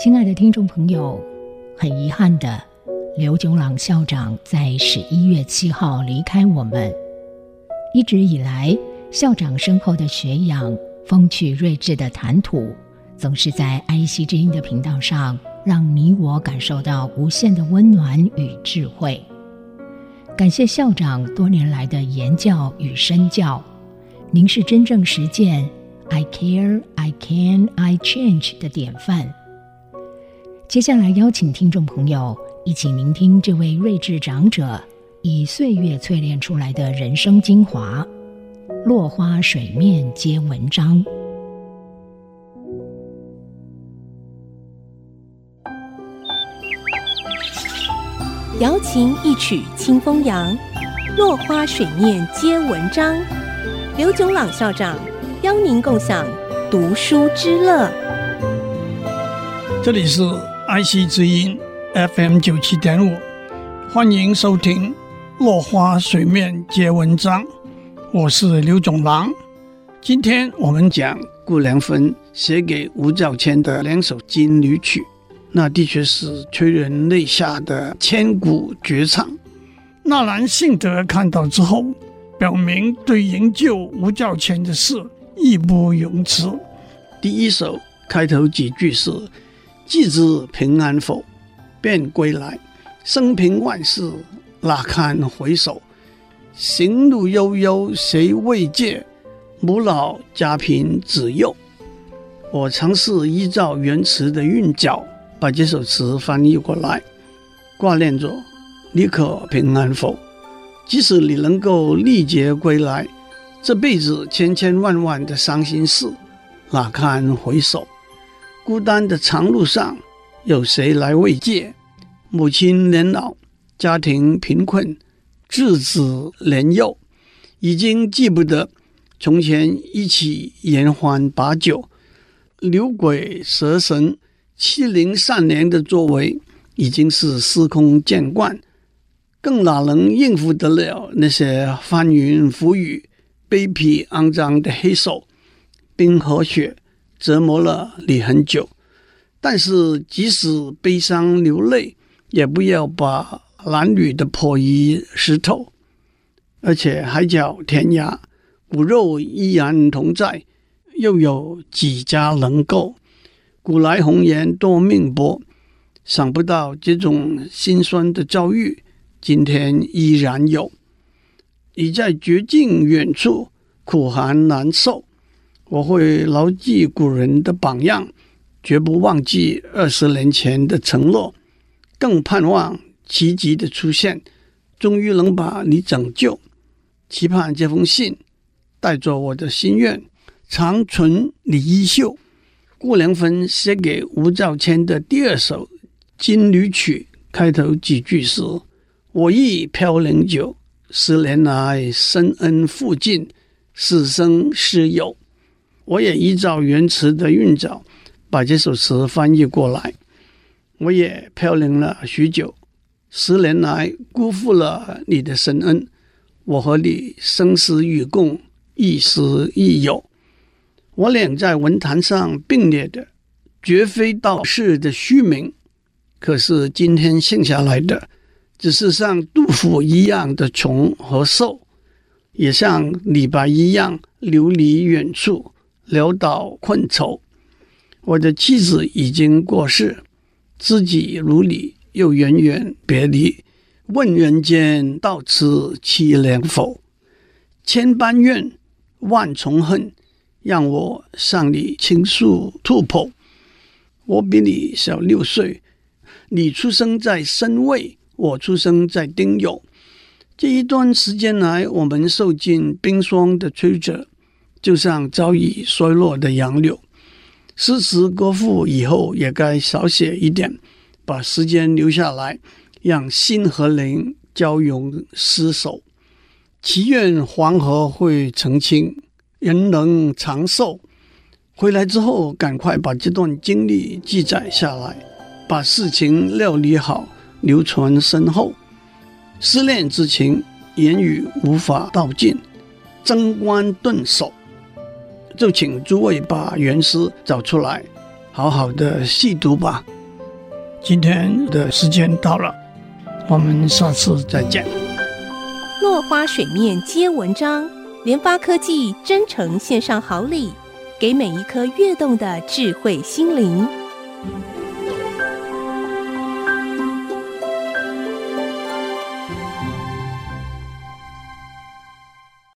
亲爱的听众朋友，很遗憾的，刘炯朗校长在十一月七号离开我们。一直以来，校长深厚的学养、风趣睿智的谈吐，总是在爱惜之音的频道上，让你我感受到无限的温暖与智慧。感谢校长多年来的言教与身教，您是真正实践 “I care, I can, I change” 的典范。接下来邀请听众朋友一起聆听这位睿智长者以岁月淬炼出来的人生精华，落花水面皆文章。瑶琴一曲清风扬，落花水面皆文章。刘炯朗校长邀您共享读书之乐。这里是。爱惜之音 FM 九七点五，欢迎收听《落花水面皆文章》，我是刘总郎。今天我们讲顾良芬写给吴兆谦的两首金缕曲，那的确是催人泪下的千古绝唱。纳兰性德看到之后，表明对营救吴兆谦的事义不容辞。第一首开头几句是。既知平安否，便归来。生平万事，哪堪回首？行路悠悠，谁慰藉？母老家贫子幼。我尝试依照原词的韵脚，把这首词翻译过来，挂念着你可平安否？即使你能够历劫归来，这辈子千千万万的伤心事，哪堪回首？孤单的长路上，有谁来慰藉？母亲年老，家庭贫困，稚子年幼，已经记不得从前一起言欢把酒、牛鬼蛇神、欺凌善良的作为，已经是司空见惯，更哪能应付得了那些翻云覆雨、卑鄙肮脏的黑手？冰和雪。折磨了你很久，但是即使悲伤流泪，也不要把男女的破衣湿透。而且海角天涯，骨肉依然同在，又有几家能够？古来红颜多命薄，想不到这种心酸的遭遇，今天依然有。你在绝境远处，苦寒难受。我会牢记古人的榜样，绝不忘记二十年前的承诺，更盼望奇迹的出现，终于能把你拯救。期盼这封信带着我的心愿，长存你衣袖。顾良芬写给吴兆谦的第二首金缕曲，开头几句是：“我亦飘零久，十年来深恩负尽，死生师友。”我也依照原词的韵脚，把这首词翻译过来。我也飘零了许久，十年来辜负了你的深恩。我和你生死与共，亦师亦友。我俩在文坛上并列的，绝非道士的虚名。可是今天剩下来的，只是像杜甫一样的穷和瘦，也像李白一样流离远处。潦倒困愁，我的妻子已经过世，知己如你又远远别离。问人间到此凄凉否？千般怨，万重恨，让我向你倾诉吐剖。我比你小六岁，你出生在申未，我出生在丁酉。这一段时间来，我们受尽冰霜的摧折。就像早已衰落的杨柳，诗词歌赋以后也该少写一点，把时间留下来，让心和灵交融厮守。祈愿黄河会澄清，人能长寿。回来之后，赶快把这段经历记载下来，把事情料理好，留存身后。思念之情，言语无法道尽，争关顿首。就请诸位把原诗找出来，好好的细读吧。今天的时间到了，我们下次再见。落花水面皆文章，联发科技真诚献上好礼，给每一颗跃动的智慧心灵。